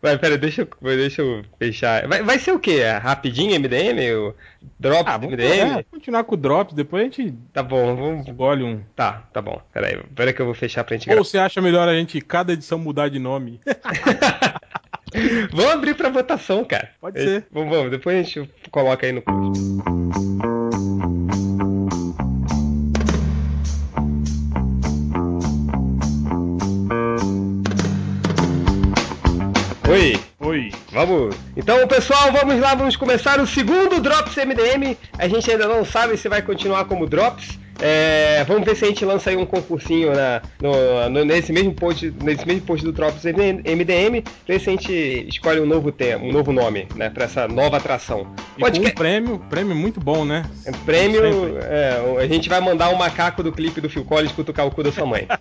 Vai, pera, deixa eu, deixa eu fechar. Vai, vai ser o quê? É rapidinho MDM? O Drops Ah, vamos MDM? é, continuar com o Drops, depois a gente Tá bom, vamos. escolhe um. Tá, tá bom. Pera aí, pera que eu vou fechar pra gente Ou gravar. você acha melhor a gente, cada edição, mudar de nome? Vamos abrir pra votação, cara. Pode ser. Vamos, vamos, depois a gente coloca aí no post. Oi, Oi. vamos. Então, pessoal, vamos lá, vamos começar o segundo Drops MDM. A gente ainda não sabe se vai continuar como Drops. É, vamos ver se a gente lança aí um concursinho na, no- no- nesse, mesmo post, nesse mesmo post do Drops MDM, ver se a gente escolhe um novo tema, um novo nome, né, para essa nova atração. E com um Podcast- prêmio, prêmio muito bom, né? é Prêmio, é, a gente vai mandar o macaco do clipe do Phil Collins cutucar o cu da sua mãe.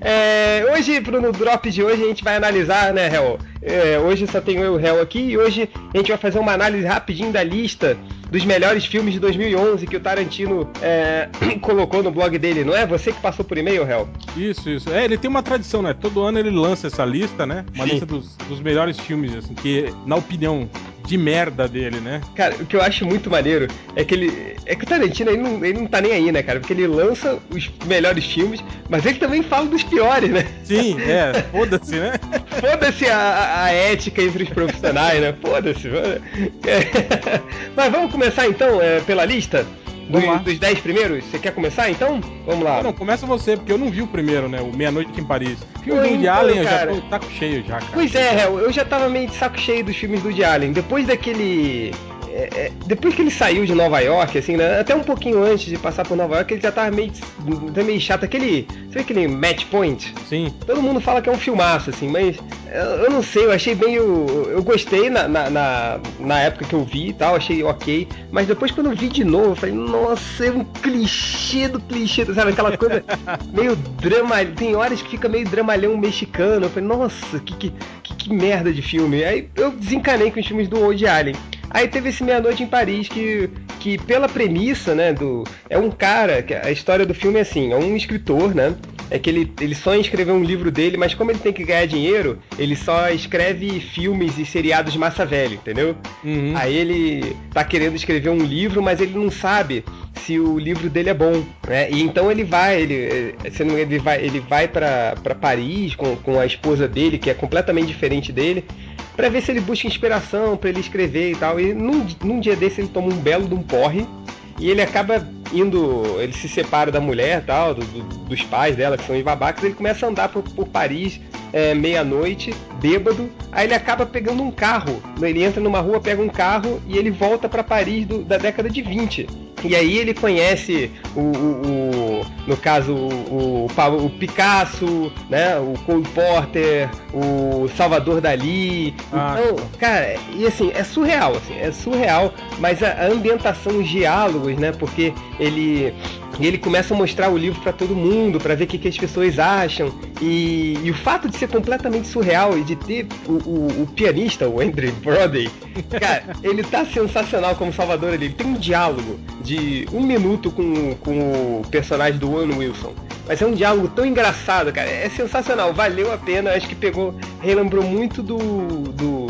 É, é, hoje, no drop de hoje, a gente vai analisar, né, Hel? É, hoje só tenho eu e o Hel aqui, e hoje a gente vai fazer uma análise rapidinho da lista dos melhores filmes de 2011 que o Tarantino é, colocou no blog dele, não é? Você que passou por e-mail, Hel? Isso, isso. É, ele tem uma tradição, né? Todo ano ele lança essa lista, né? Uma Sim. lista dos, dos melhores filmes, assim, que, na opinião de merda dele, né? Cara, o que eu acho muito maneiro é que ele. É que o Tarantino ele não, ele não tá nem aí, né, cara? Porque ele lança os melhores filmes, mas ele também fala dos piores, né? Sim, é, foda-se, né? Foda-se a, a- ética entre os profissionais, né? Foda-se. foda- É. Mas vamos começar então é, pela lista do- dos 10 primeiros? Você quer começar então? Vamos lá. Não, começa você, porque eu não vi o primeiro, né? O Meia Noite em Paris. Filme do então, Allen, eu já tô taco cheio já, cara. Pois é, eu já tava meio de saco cheio dos filmes do Woody Allen. Depois daquele. É, é, depois que ele saiu de Nova York, assim, né? Até um pouquinho antes de passar por Nova York, ele já tava meio, tá meio chato. Aquele. Sabe aquele Match Point? Sim. Todo mundo fala que é um filmaço, assim, mas eu, eu não sei, eu achei meio. Eu gostei na, na, na, na época que eu vi e tal, achei ok. Mas depois quando eu vi de novo, eu falei, nossa, é um clichê do clichê, sabe? Aquela coisa meio drama. Tem horas que fica meio dramalhão mexicano. Eu falei, nossa, que, que, que, que merda de filme. Aí eu desencanei com os filmes do Woody Allen. Aí teve esse Meia Noite em Paris que, que pela premissa, né, do é um cara, que a história do filme é assim, é um escritor, né? É que ele, ele sonha em escrever um livro dele, mas como ele tem que ganhar dinheiro, ele só escreve filmes e seriados de massa velha, entendeu? Uhum. Aí ele tá querendo escrever um livro, mas ele não sabe se o livro dele é bom, né? E então ele vai, ele, eh, ele vai, ele vai para Paris com, com a esposa dele, que é completamente diferente dele, pra ver se ele busca inspiração pra ele escrever e tal. E num, num dia desse ele toma um belo de um porre e ele acaba indo, ele se separa da mulher tal, do- do- dos pais dela, que são babacas, ele começa a andar por, por Paris é, meia-noite, bêbado, aí ele acaba pegando um carro. Ele entra numa rua, pega um carro e ele volta pra Paris do- da década de 20. E aí ele conhece o, o- o- no caso o, o Picasso, né, o Cole Porter, o Salvador Dali. Ah, então, cara, e assim, é surreal, assim, é surreal, mas a, a ambientação, os diálogos, né, porque ele ele começa a mostrar o livro pra todo mundo, pra ver o que, que as pessoas acham. E, e o fato de ser completamente surreal e de ter o, o- o pianista, o Andrew Brody, cara, ele tá sensacional como Salvador ali. Ele tem um diálogo de um minuto com, com o personagem do Owen Wilson. Mas é um diálogo tão engraçado, cara. É sensacional, valeu a pena. Acho que pegou, relembrou muito do, do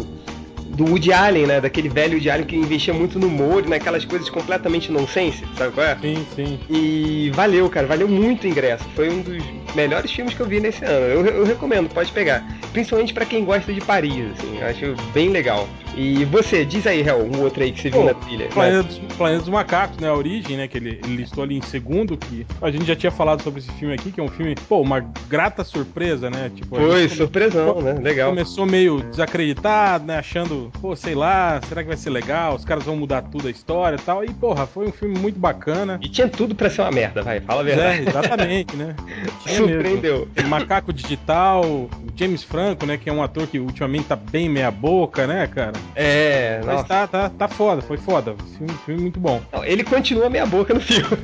do Woody Allen, né? Daquele velho Woody Allen que investia muito no humor e naquelas coisas completamente nonsense, sabe qual é? Sim, sim. E valeu, cara, valeu muito o ingresso. Foi um dos melhores filmes que eu vi nesse ano. Eu, eu recomendo, pode pegar. Principalmente pra quem gosta de Paris, assim. Eu acho bem legal. E você, diz aí, Hel, um outro aí que você viu Pô, na trilha. Planeta dos, Planeta dos Macacos, né? A origem, né? Que ele, ele listou ali em segundo, que a gente já tinha falado sobre esse filme aqui, que é um filme, pô, uma grata surpresa, né? Tipo, Foi, come- surpresão, né? Legal. Começou meio desacreditado, né? Achando, pô, sei lá, será que vai ser legal? Os caras vão mudar tudo a história e tal. E, porra, foi um filme muito bacana. E tinha tudo pra ser uma merda, vai, fala a verdade. É, exatamente, né? Tinha mesmo. Surpreendeu. Macaco Digital, o James Franco, né? Que é um ator que ultimamente tá bem meia boca, né, cara? É, Mas nossa. tá, tá, tá foda, foi foda. Filme, filme muito bom. Não, ele continua meia boca no filme.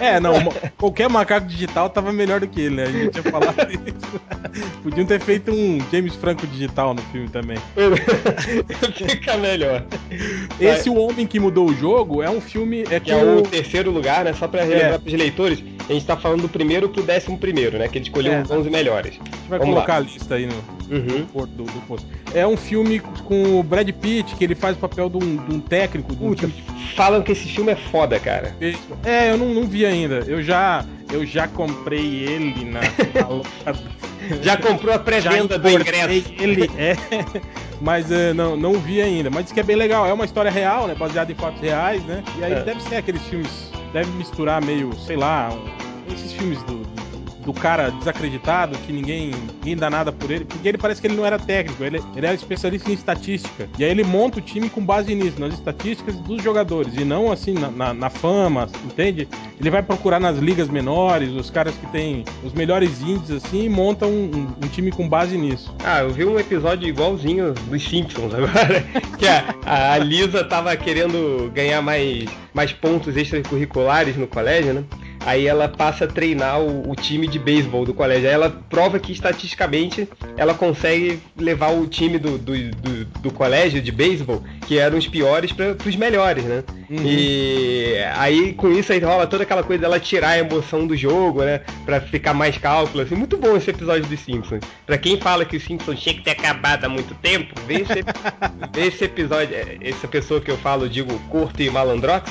É, não, qualquer macaco digital tava melhor do que ele, né? A gente tinha falado isso. Podiam ter feito um James Franco digital no filme também. Fica melhor. Esse O Homem que Mudou o Jogo é um filme. É Que é o terceiro lugar, né? Só pra relembrar É. pros leitores. A gente tá falando do primeiro pro décimo primeiro, né? Que ele escolheu é. os 11 melhores. A gente vai Vamos colocar lá. a lista aí no, uhum. do, do post. É um filme com o Brad Pitt, que ele faz o papel de um, de um técnico. De um Puta, falam que esse filme é foda, cara. É, eu não, não vi ainda. Eu já, eu já comprei ele na, na Já comprou a pré-venda do ingresso. Ele é, mas uh, não, não vi ainda. Mas diz que é bem legal. É uma história real, né? Baseada em fatos reais, né? E aí é. deve ser aqueles filmes. Deve misturar meio, sei lá, um, esses filmes do, do cara desacreditado, que ninguém, ninguém dá nada por ele, porque ele parece que ele não era técnico, ele, ele era especialista em estatística. E aí ele monta o time com base nisso, nas estatísticas dos jogadores, e não assim na, na, na fama, entende? Ele vai procurar nas ligas menores, os caras que têm os melhores índices assim, e monta um, um, um, time com base nisso. Ah, eu vi um episódio igualzinho dos Simpsons agora, que a, a Lisa tava querendo ganhar mais, mais pontos extracurriculares no colégio, né? Aí ela passa a treinar o, o time de beisebol do colégio. Aí ela prova que estatisticamente ela consegue levar o time do, do, do, do colégio de beisebol, que eram os piores, para os melhores, né? Uhum. E aí com isso aí rola toda aquela coisa dela tirar a emoção do jogo, né? Pra ficar mais cálculo. Assim. Muito bom esse episódio dos Simpsons. Pra quem fala que os Simpsons tinha que ter acabado há muito tempo, vê esse, vê esse episódio. É, essa pessoa que eu falo, digo, curto e malandrox.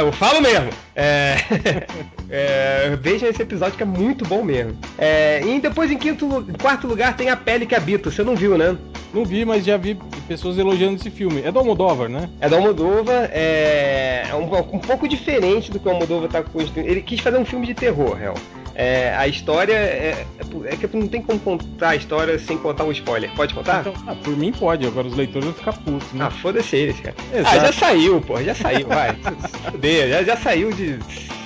Eu falo mesmo. É, é, vejam esse episódio que é muito bom mesmo. É, e depois em quinto, quarto lugar tem a pele que habita. Você não viu, né? Não vi, mas já vi pessoas elogiando esse filme. É do Almodóvar, né? É do Almodóvar, é, é um, um pouco diferente do que o Almodóvar tá construindo. Ele quis fazer um filme de terror, real. É, a história é, é, é, que não tem como contar a história sem contar um spoiler. Pode contar? Então, ah, por mim pode, agora os leitores vão ficar putos, né? Ah, foda-se eles, cara. Exato. Ah, já saiu, pô, já saiu, vai. já, já saiu de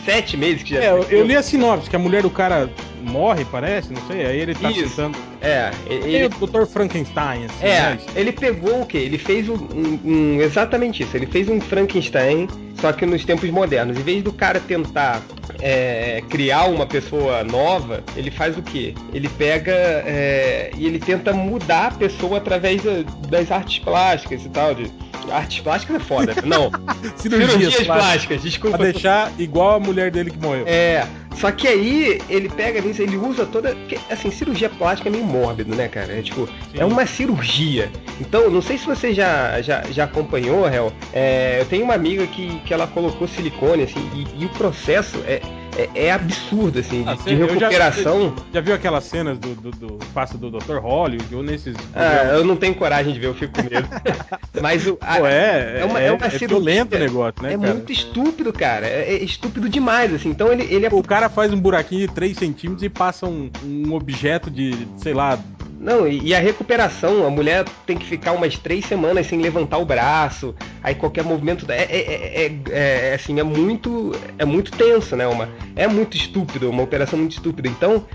sete meses que já. É, eu, eu, li a sinopse, que a mulher do cara morre, parece, não sei. Aí ele tá Isso. tentando. É, ele. o Dr. Frankenstein, assim. É, né? ele pegou o quê? Ele fez um, um, um, Exatamente isso. Ele fez um Frankenstein, só que nos tempos modernos. Em vez do cara tentar é, criar uma pessoa nova, ele faz o quê? Ele pega é, e ele tenta mudar a pessoa através das artes plásticas e tal. De, artes plásticas é foda. Não. Cirurgias, Cirurgias plásticas. plásticas, desculpa. Pra deixar igual a mulher dele que morreu. É. Só que aí ele pega nisso, ele usa toda. Assim, cirurgia plástica é meio mórbido, né, cara? É tipo, Sim. é uma cirurgia. Então, não sei se você já, já, já acompanhou, Hel. É, eu tenho uma amiga que, que ela colocou silicone, assim, e, e o processo é é, é absurdo, assim, de, de recuperação. Já, já, viu aquelas cenas do, do, do passo do Dr. Hollywood ou nesses. Ah, eu não tenho coragem de ver, eu fico com medo. Mas o. A, Pô, é, é uma, é, é uma é violento o negócio, né? É cara? muito estúpido, cara. É, é, estúpido demais, assim. Então ele, ele é... O cara faz um buraquinho de 3 centímetros e passa um, um objeto de, sei lá, não, e, a recuperação, a mulher tem que ficar umas três semanas sem levantar o braço, aí qualquer movimento é, é, é, é assim, é muito é muito tenso, né? Uma, é muito estúpido, uma operação muito estúpida. Então,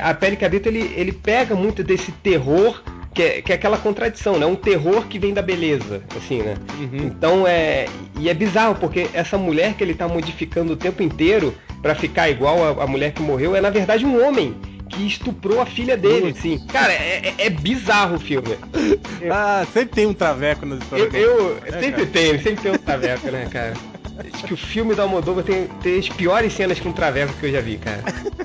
a pele cadeta ele, ele pega muito desse terror que é, que é, aquela contradição, né? Um terror que vem da beleza, assim, né? Uhum. Então é. E é bizarro, porque essa mulher que ele tá modificando o tempo inteiro para ficar igual a, a, mulher que morreu é na verdade um homem que estuprou a filha dele, assim. Cara, é, é, é bizarro o filme. ah, sempre tem um traveco nas histórias. Eu, eu é, sempre tem, sempre tem um traveco, né, cara? Acho que o filme da Almodóvar tem, tem as piores cenas com traveco que eu já vi, cara.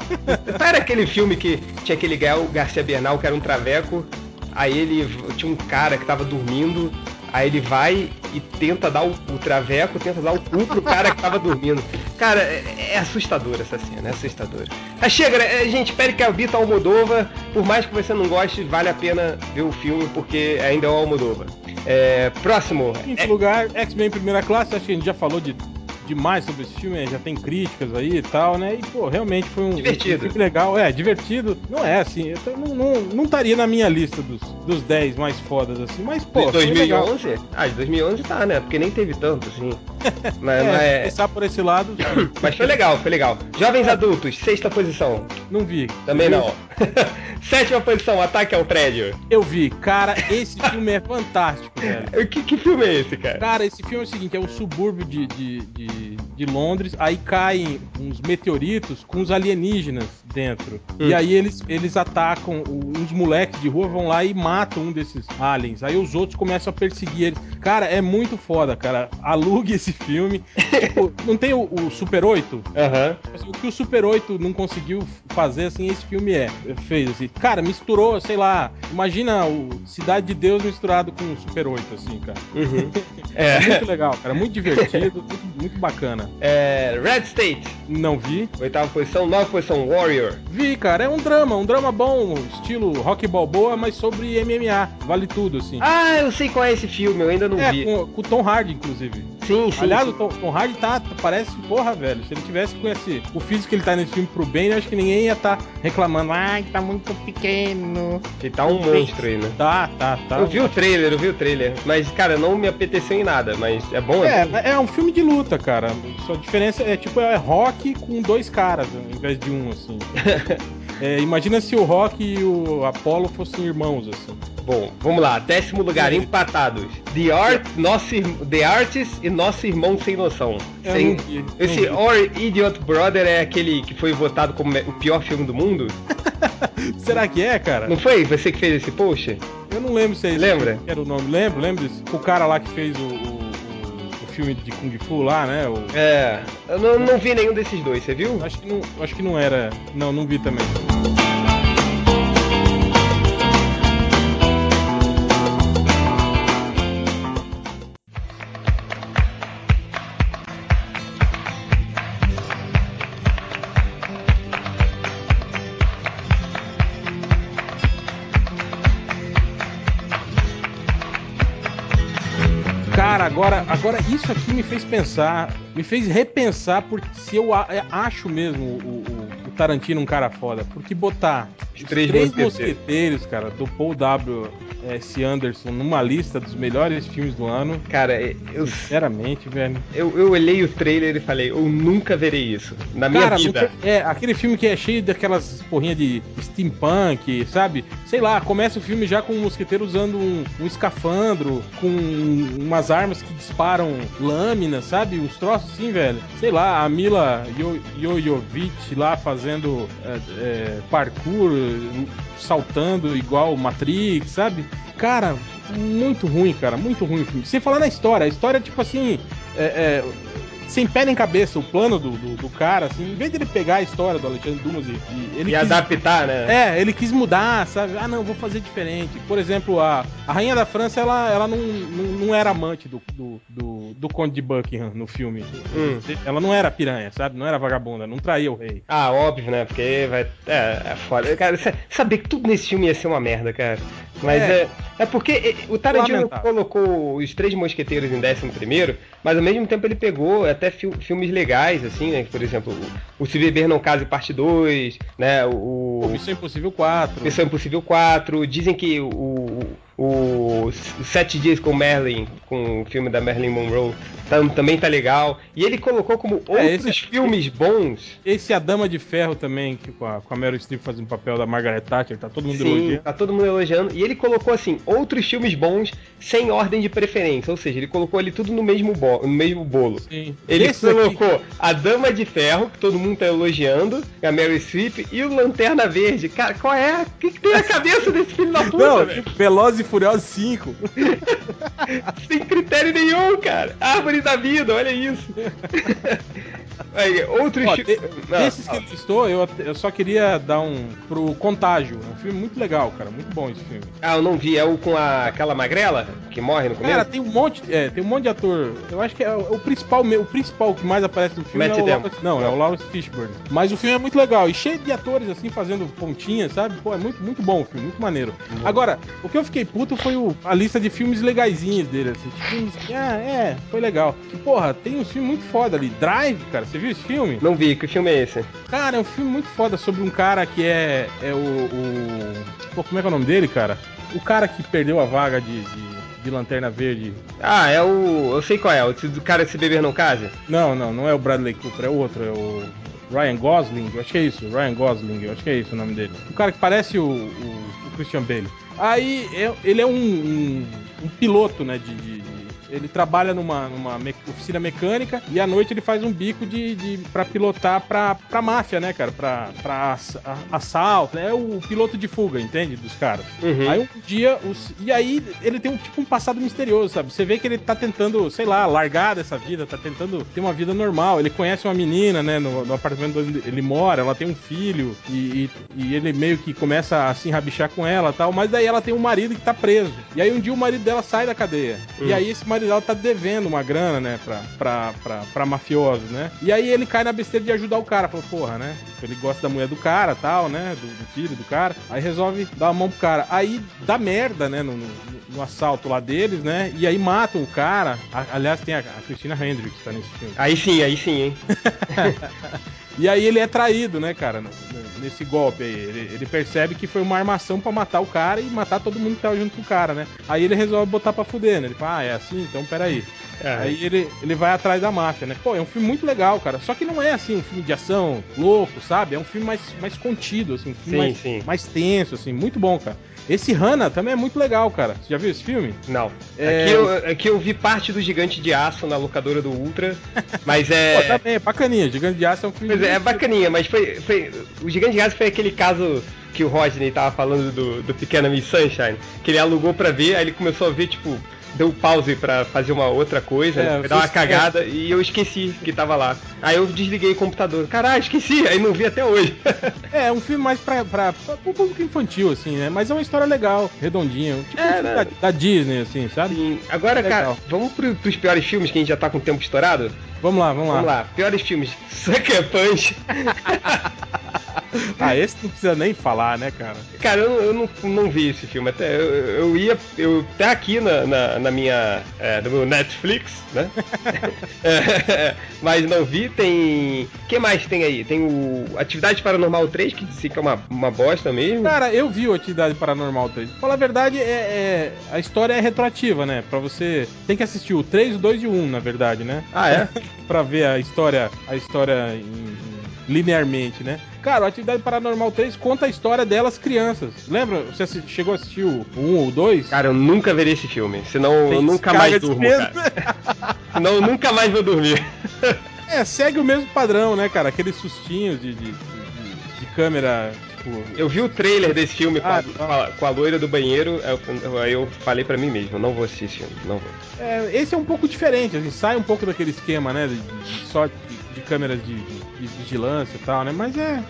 Era aquele filme que tinha aquele Gael Garcia Bernal, que era um traveco, aí ele tinha um cara que tava dormindo, Aí ele vai e tenta dar o, o, traveco, tenta dar o cu pro cara que tava dormindo. Cara, é, é assustador essa cena, é assustadora. Mas chega, né? gente, Pere que habita Almodova, por mais que você não goste, vale a pena ver o filme, porque ainda é o Almodova. É, próximo. É... lugar, X-Men Primeira Classe, acho que a gente já falou de demais sobre esse filme, já tem críticas aí e tal, né? E, pô, realmente foi um, divertido. Um filme legal. É, divertido. Não é assim, eu não, não, não estaria na minha lista dos, dos 10 mais fodas, assim, mas, pô. De 2011? Ah, de 2011 tá, né? Porque nem teve tanto, assim. Mas, é, mas... É- pensar por esse lado. mas foi legal, foi legal. Jovens adultos, sexta posição. Não vi. Também não. Sétima posição, Ataque ao Prédio. Eu vi. Cara, esse filme é fantástico, velho. Que, que filme é esse, cara? Cara, esse filme é o seguinte, é o subúrbio de, de, de de de Londres, aí caem uns meteoritos com os alienígenas dentro. Hum. E aí eles, eles atacam, uns moleques de rua vão lá e matam um desses aliens. Aí os outros começam a perseguir eles. Cara, é muito foda, cara. Alugue esse filme. tipo, não tem o, o Super 8? Uhum. o que o Super 8 não conseguiu fazer, assim, esse filme é. Fez assim. Cara, misturou, sei lá. Imagina o Cidade de Deus misturado com o Super 8, assim, cara. Uhum. é. é. muito legal, cara. Muito divertido, muito, muito bacana. É. Red State. Não vi. Oitava posição, nova posição, Warrior. Vi, cara. É um drama, um drama bom, estilo rock balboa, mas sobre MMA. Vale tudo, assim. Ah, eu sei qual é esse filme, eu ainda não é, vi. Com, com o Tom Hardy, inclusive. Sim, sim. Aliás, sim. o Tom, Tom, Hardy tá, parece, porra, velho. Se ele tivesse com esse, o físico que ele tá nesse filme pro bem, eu acho que ninguém ia estar tá reclamando. Ai, tá muito pequeno. Ele tá um monstro aí, né? Tá, tá, tá. Eu vi o trailer, eu vi o trailer. Mas, cara, não me apeteceu em nada, mas é bom, é, é, é um filme de luta, cara. Só a diferença é tipo, é rock com dois caras, ao invés de um, assim. é, imagina se o Rock e o Apollo fossem irmãos, assim. Bom, vamos lá. Décimo lugar, empatados. The, Art, nosso, The Artist e Nosso Irmão Sem Noção. Sem, esse Or Idiot Brother é aquele que foi votado como o pior filme do mundo? Será que é, cara? Não foi? Você que fez esse post? Eu não lembro se é esse Lembra? era o nome. Lembro, lembro desse. O cara lá que fez o, o filme de Kung Fu lá, né? O... É. Eu não, não vi nenhum desses dois, você viu? Acho que não, acho que não era. Não, não vi também. Agora, isso aqui me fez pensar, me fez repensar porque se eu é, acho mesmo o, o, o Tarantino um cara foda, porque botar os três, três mosqueteiros. mosqueteiros, cara, do Paul W. S. Anderson numa lista dos melhores filmes do ano. Cara, eu. Sinceramente, velho. Eu, eu olhei o trailer e falei, eu nunca verei isso. Na minha Cara, vida. É, aquele filme que é cheio daquelas porrinhas de steampunk, sabe? Sei lá, começa o filme já com o um mosqueteiro usando um, um, escafandro, com umas armas que disparam lâminas, sabe? Uns troços assim, velho. Sei lá, a Mila Jojovic lá fazendo é, é, parkour, saltando igual Matrix, sabe? Cara, muito ruim, cara, muito ruim o filme. Sem falar na história, a história, tipo assim, é, é, sem pé nem cabeça, o plano do, do, do, cara, assim, em vez de ele pegar a história do Alexandre Dumas e, e ele e quis, adaptar, né? É, ele quis mudar, sabe? Ah, não, vou fazer diferente. Por exemplo, a, a Rainha da França, ela, ela não, não, não era amante do, do, do, do Conde de Buckingham no filme. Hum. Ela não era piranha, sabe? Não era vagabunda, não traía o rei. Ah, óbvio, né? Porque vai. É, é foda. Cara, saber que tudo nesse filme ia ser uma merda, cara. Mas é, é, é porque o Tarantino Lamentável. colocou os Três Mosqueteiros em décimo primeiro, mas ao mesmo tempo ele pegou até fi filmes legais, assim, né? Por exemplo, o Se Beber Não Case Parte 2, né? O, o Missão Impossível 4. Missão Impossível 4. Dizem que o, o, o Sete Dias com Merlin, com o filme da Marilyn Monroe, tam, também tá legal. E ele colocou como é, outros esse, filmes bons. Esse A Dama de Ferro também, que com a, com a Meryl Streep fazendo o papel da Margaret Thatcher, tá todo mundo Sim, elogiando. tá todo mundo elogiando. E ele colocou, assim, outros filmes bons sem ordem de preferência. Ou seja, ele colocou ali tudo no mesmo, bo no mesmo bolo. Sim. Ele esse colocou aqui... A Dama de Ferro, que todo mundo tá elogiando, a Meryl Streep, e o Lanterna Verde. Cara, qual é? O que, que tem na cabeça desse filho da puta, Não, Velozes e Furiosos 5. Sem critério nenhum, cara. Árvore da vida, olha isso. Aí, outros Ó, de, desses que ele listou, eu, eu só queria dar um pro Contágio. É um filme muito legal, cara. Muito bom esse filme. Ah, eu não vi. É o com a, aquela magrela que morre no começo? Cara, tem um monte, é, tem um monte de ator. Eu acho que é o, o principal, o principal que mais aparece no filme Matt é o Lawrence, não, é o Lawrence Fishburne. Mas o filme é muito legal e cheio de atores assim fazendo pontinhas, sabe? Pô, é muito, muito bom o filme, muito maneiro. Agora, o que eu fiquei puto foi o, a lista de filmes legaisinhos dele, assim. Tipo, filmes que, ah, é, foi legal. E, porra, tem um filme muito foda ali. Drive, cara, você viu esse filme? Não vi, que filme é esse? Cara, é um filme muito foda sobre um cara que é, é o, o... Pô, como é que é o nome dele, cara? O cara que perdeu a vaga de, de de Lanterna Verde. Ah, é o. Eu sei qual é, o do cara se beber não case? Não, não, não é o Bradley Cooper, é outro, é o Ryan Gosling, eu acho que é isso, Ryan Gosling, eu acho que é isso o nome dele. O cara que parece o, o, o Christian Bale. Aí ele é um, um, um piloto, né, de, de ele trabalha numa, numa me oficina mecânica e à noite ele faz um bico de, de para pilotar pra, pra máfia, né, cara? Pra, pra ass, assalto. É o piloto de fuga, entende? Dos caras. Uhum. Aí um dia. Os, e aí ele tem um tipo um passado misterioso, sabe? Você vê que ele tá tentando, sei lá, largar dessa vida, tá tentando ter uma vida normal. Ele conhece uma menina, né, no, no apartamento onde ele mora, ela tem um filho e, e, e ele meio que começa a se enrabichar com ela tal, mas daí ela tem um marido que tá preso. E aí um dia o marido dela sai da cadeia. Hum. E aí esse marido dela tá devendo uma grana, né, pra, pra, pra, pra mafiosos, né? E aí ele cai na besteira de ajudar o cara. Falou, porra, né? Ele gosta da mulher do cara tal, né? Do, do filho do cara. Aí resolve dar a mão pro cara. Aí dá merda, né? No, no, no assalto lá deles, né? E aí matam o cara. A, aliás, tem a, a Christina Hendricks tá nesse filme. Aí sim, aí sim, hein? E aí ele é traído, né, cara, nesse golpe aí. Ele, ele percebe que foi uma armação para matar o cara e matar todo mundo que tava junto com o cara, né? Aí ele resolve botar pra fuder, né? Ele fala, ah, é assim? Então peraí. É. Aí ele, ele vai atrás da máfia, né? Pô, é um filme muito legal, cara. Só que não é assim um filme de ação louco, sabe? É um filme mais, mais contido, assim, um filme sim, mais, sim. mais tenso, assim, muito bom, cara. Esse Hannah também é muito legal, cara. Você já viu esse filme? Não. É... Aqui, eu, aqui eu vi parte do Gigante de Aço na locadora do Ultra, mas é. Pô, também é bacaninha. Gigante de Aço é um filme. Pois é, é bacaninha, mas foi, foi. O Gigante de Aço foi aquele caso que o Rodney tava falando do, do Pequena Miss Sunshine, que ele alugou pra ver, aí ele começou a ver, tipo, deu pause para fazer uma outra coisa, é, né? dar uma cagada é. e eu esqueci que tava lá. Aí eu desliguei o computador. Caralho, esqueci, aí não vi até hoje. é, um filme mais pra, pra, pra, pro público infantil, assim, né? Mas é uma história legal, redondinha. Tipo é, um né? da, da, Disney, assim, sabe? Sim. Agora, é cara, vamos pro, pros piores filmes que a gente já tá com o tempo estourado? Vamos lá, vamos lá. Vamos lá, piores filmes. Sucker Punch. ah, esse não precisa nem falar, né, cara? Cara, eu, eu não, não vi esse filme. Até, eu, eu ia. Eu, até aqui na, na, na minha. É, no meu Netflix, né? é, mas não vi. Tem. O que mais tem aí? Tem o Atividade Paranormal 3, que disse que é uma, uma bosta mesmo. Cara, eu vi o Atividade Paranormal 3. Pra falar a verdade, é, é, a história é retroativa, né? Pra você. Tem que assistir o 3, o 2 e o 1, na verdade, né? Ah, é? pra ver a história, a história em, linearmente, né? Cara, o Atividade Paranormal 3 conta a história delas crianças. Lembra? Você chegou a assistir o 1 ou o 2? Cara, eu nunca verei esse filme. Senão Tem eu nunca mais durmo, cara. senão eu nunca mais vou dormir. é, segue o mesmo padrão, né, cara? Aqueles sustinhos de, de, de, de câmera Tipo, eu vi o trailer desse filme ah, com, a, com, a, loira do banheiro, aí eu, falei para mim mesmo, não vou assistir esse filme, não vou. É, esse é um pouco diferente, a gente sai um pouco daquele esquema, né, de, de só de, de câmeras de, de, vigilância e tal, né, mas é...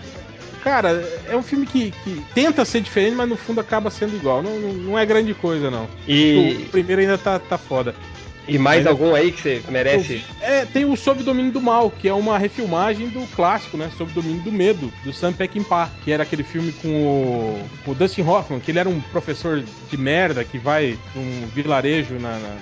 Cara, é um filme que, que, tenta ser diferente, mas no fundo acaba sendo igual. Não, não, não é grande coisa, não. E... O primeiro ainda tá, tá foda. E mais algum aí que você merece? É, tem o Sob Domínio do Mal, que é uma refilmagem do clássico, né? Sob Domínio do Medo, do Sam Peckinpah, que era aquele filme com o, com o Dustin Hoffman, que ele era um professor de merda que vai num vilarejo na, na,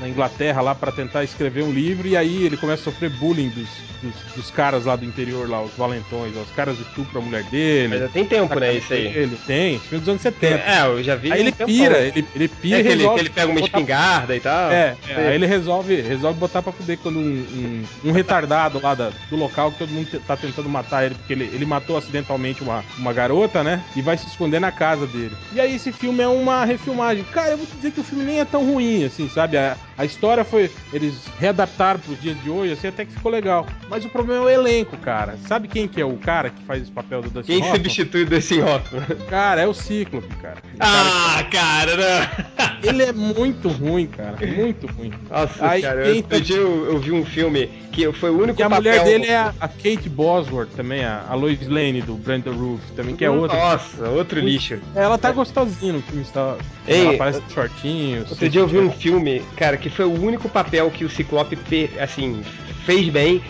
na Inglaterra lá para tentar escrever um livro e aí ele começa a sofrer bullying dos, dos, dos, caras lá do interior, lá, os valentões, os caras estupram a mulher dele. Mas já tem tempo, né? Isso aí. Ele tem, filme dos anos 70. É, eu já vi. Aí ele pira, ele, ele pira é que ele, que ele pega uma espingarda e tal. É, é Aí ele resolve, resolve botar pra fuder quando um, um, um retardado lá da, do local que todo mundo tá tentando matar ele, porque ele, ele matou acidentalmente uma, uma garota, né? E vai se esconder na casa dele. E aí esse filme é uma refilmagem. Cara, eu vou dizer que o filme nem é tão ruim, assim, sabe? A, a história foi. Eles readaptaram pros dias de hoje, assim, até que ficou legal. Mas o problema é o elenco, cara. Sabe quem que é o cara que faz esse papel do Dustin Quem Hoffman? substitui o Dustin Hoffman? Cara, é o Cíclope, cara. O ah, cara, cara Ele é muito ruim, cara. Muito ruim. Nossa, Aí, cara, eu, tá... eu, eu, vi um filme que foi o único que a mulher dele é a, a, Kate Bosworth também, a, a Lois Lane do Brandon Roof, também, que é outra. Nossa, outro lixo. Ela tá gostosinha no filme, está... Ei, ela parece shortinho. Outro dia eu vi um filme, cara, que foi o único papel que o Ciclope, assim, fez bem.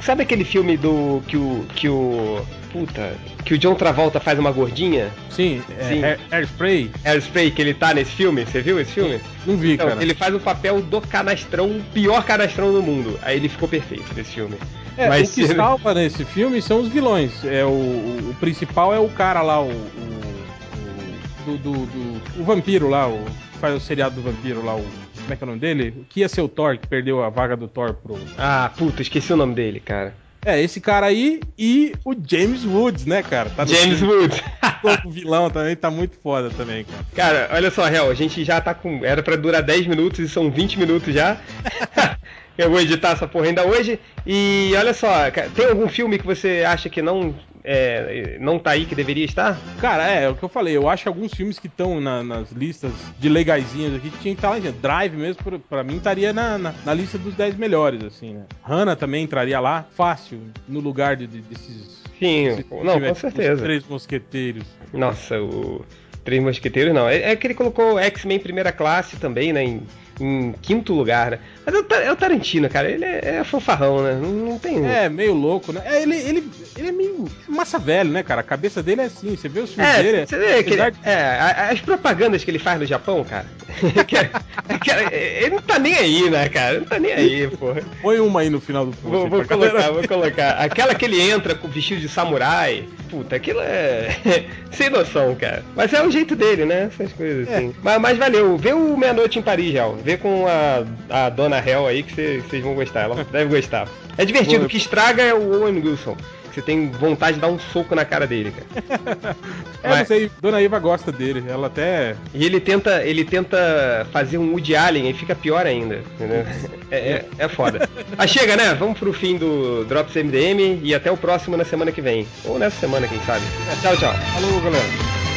Sabe aquele filme do que o que o puta, que o John Travolta faz uma gordinha? Sim, é, Sim. Hair, Hairspray. Hairspray, que ele tá nesse filme, você viu esse filme? Não vi, então, cara. Ele faz o papel do canastrão, o pior canastrão do mundo. Aí ele ficou perfeito nesse filme. É, Mas, o que salva nesse filme são os vilões. É, o, o, principal é o cara lá, o, o do, do, do, o vampiro lá, o faz o seriado do vampiro lá, o como é que é o nome dele? O que ia ser o Thor, que perdeu a vaga do Thor pro. Ah, puta, esqueci o nome dele, cara. É, esse cara aí e o James Woods, né, cara? Tá James filme. Woods. o vilão também tá muito foda também, cara. Cara, olha só, Real, a gente já tá com. Era pra durar 10 minutos e são 20 minutos já. Eu vou editar essa porra ainda hoje. E olha só, tem algum filme que você acha que não é, não tá aí que deveria estar? Cara, é, é o que eu falei. Eu acho que alguns filmes que estão na, nas listas de legaisinhas aqui tinha que estar lá dentro. Drive mesmo, pra, pra mim, estaria na, na, na, lista dos 10 melhores, assim, né? Hannah também entraria lá, fácil, no lugar de, de, desses. Sim, desses, não, com certeza. Três mosqueteiros. Nossa, o. Três Mosqueteiros não. É, é que ele colocou X-Men primeira classe também, né? Em, em quinto lugar, né? Mas é o Tarantino, cara, ele é, é fanfarrão, né? Não, não, tem. É, meio louco, né? É, ele, ele, ele é meio massa velho, né, cara? A cabeça dele é assim, você vê os filmes é, dele. Você vê que ele, é, as propagandas que ele faz no Japão, cara. ele não tá nem aí, né, cara? Não tá nem aí, porra. Põe uma aí no final do filme. Vou, vou colocar, vou colocar. Aquela que ele entra com vestido de samurai. Puta, aquilo é. Sem noção, cara. Mas é o jeito dele, né? Essas coisas é. assim. Mas, mas valeu. Vê o Meia-Noite em Paris, já. Vê com a, a dona Hell aí que vocês vão gostar. Ela deve gostar. É divertido. O que estraga é o Owen Wilson. Você tem vontade de dar um soco na cara dele, cara. é, Mas... não sei, Dona Iva gosta dele, ela até. E ele tenta, ele tenta fazer um Woody Allen e fica pior ainda, entendeu? É, é, é foda. Mas chega, né? Vamos pro fim do Drops MDM e até o próximo na semana que vem. Ou nessa semana, quem sabe. Tchau, tchau. Falou, galera.